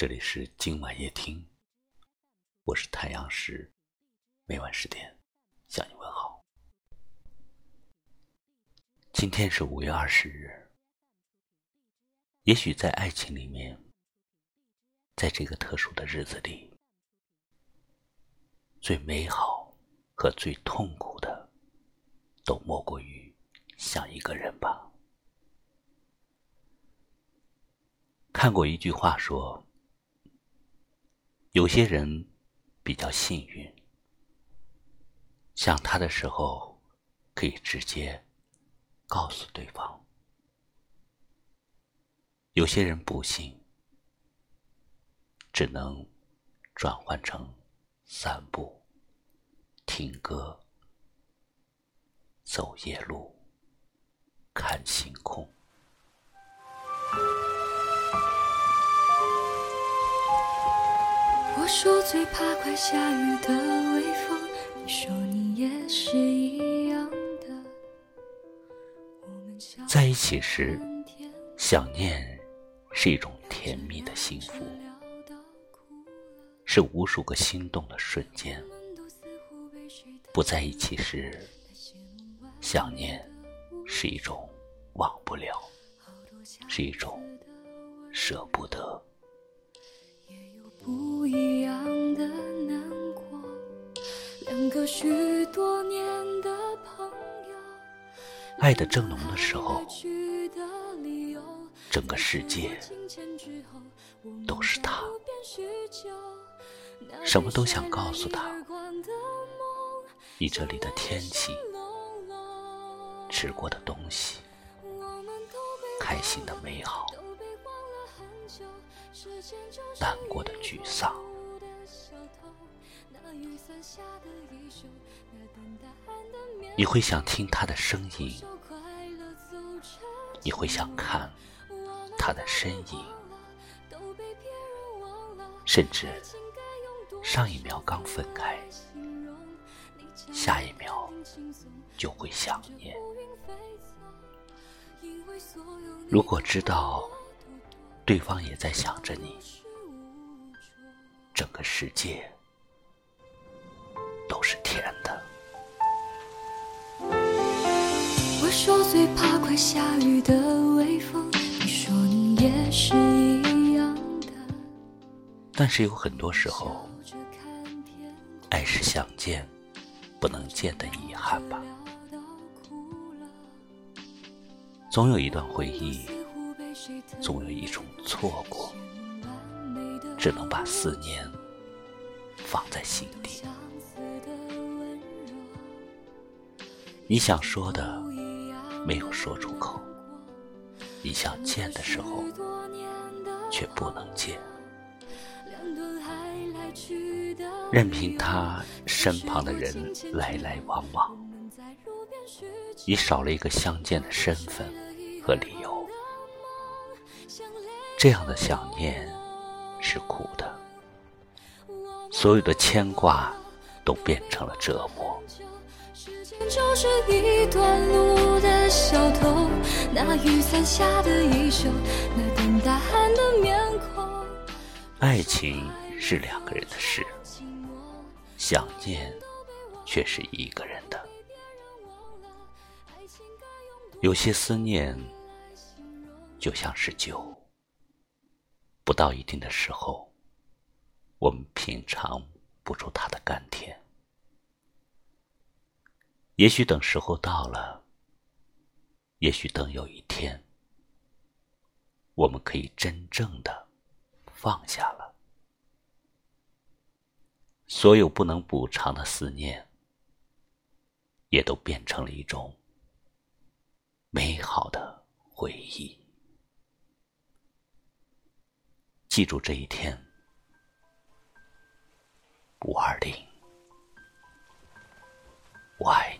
这里是今晚夜听，我是太阳石，每晚十点向你问好。今天是五月二十日，也许在爱情里面，在这个特殊的日子里，最美好和最痛苦的，都莫过于想一个人吧。看过一句话说。有些人比较幸运，想他的时候可以直接告诉对方；有些人不幸，只能转换成散步、听歌、走夜路、看星空。说最怕快下雨的微风，你说你也是一样的。在一起时，想念是一种甜蜜的幸福，是无数个心动的瞬间。不在一起时，想念是一种忘不了，是一种舍不得。两个许多年的朋友。爱的正浓的时候，整个世界都是他，什么都想告诉他。你这里的天气，吃过的东西，开心的美好。难过的沮丧，你会想听他的声音，你会想看他的身影，甚至上一秒刚分开，下一秒就会想念。如果知道。对方也在想着你，整个世界都是甜的。说最怕快下雨的微风，你说你也是一样的。但是有很多时候，爱是想见不能见的遗憾吧。总有一段回忆。总有一种错过，只能把思念放在心底。你想说的没有说出口，你想见的时候却不能见，任凭他身旁的人来来往往，你少了一个相见的身份和理由。这样的想念是苦的，所有的牵挂都变成了折磨。就是一段路的小偷，那雨伞下的衣袖，那等答案的面孔爱情是两个人的事，想念却是一个人的。有些思念就像是酒。不到一定的时候，我们品尝不出它的甘甜。也许等时候到了，也许等有一天，我们可以真正的放下了所有不能补偿的思念，也都变成了一种美好的回忆。记住这一天，五二零，我爱你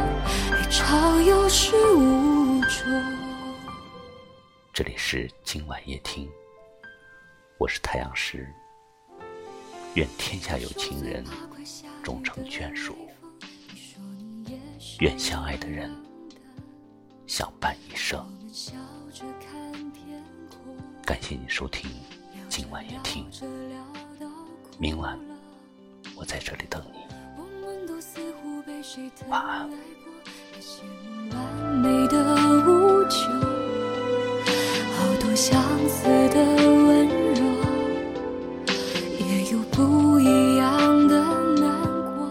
潮有始无终。这里是今晚夜听，我是太阳石。愿天下有情人终成眷属，愿相爱的人。相伴一生。感谢你收听今晚夜听，明晚我在这里等你。晚安。那些完美的无求，好多相似的温柔，也有不一样的难过。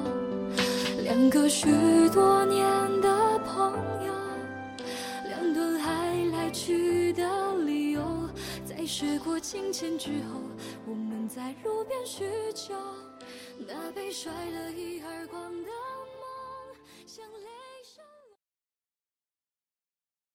两个许多年的朋友，两段爱来去的理由，在事过境迁之后，我们在路边叙旧。那被甩了一耳光的。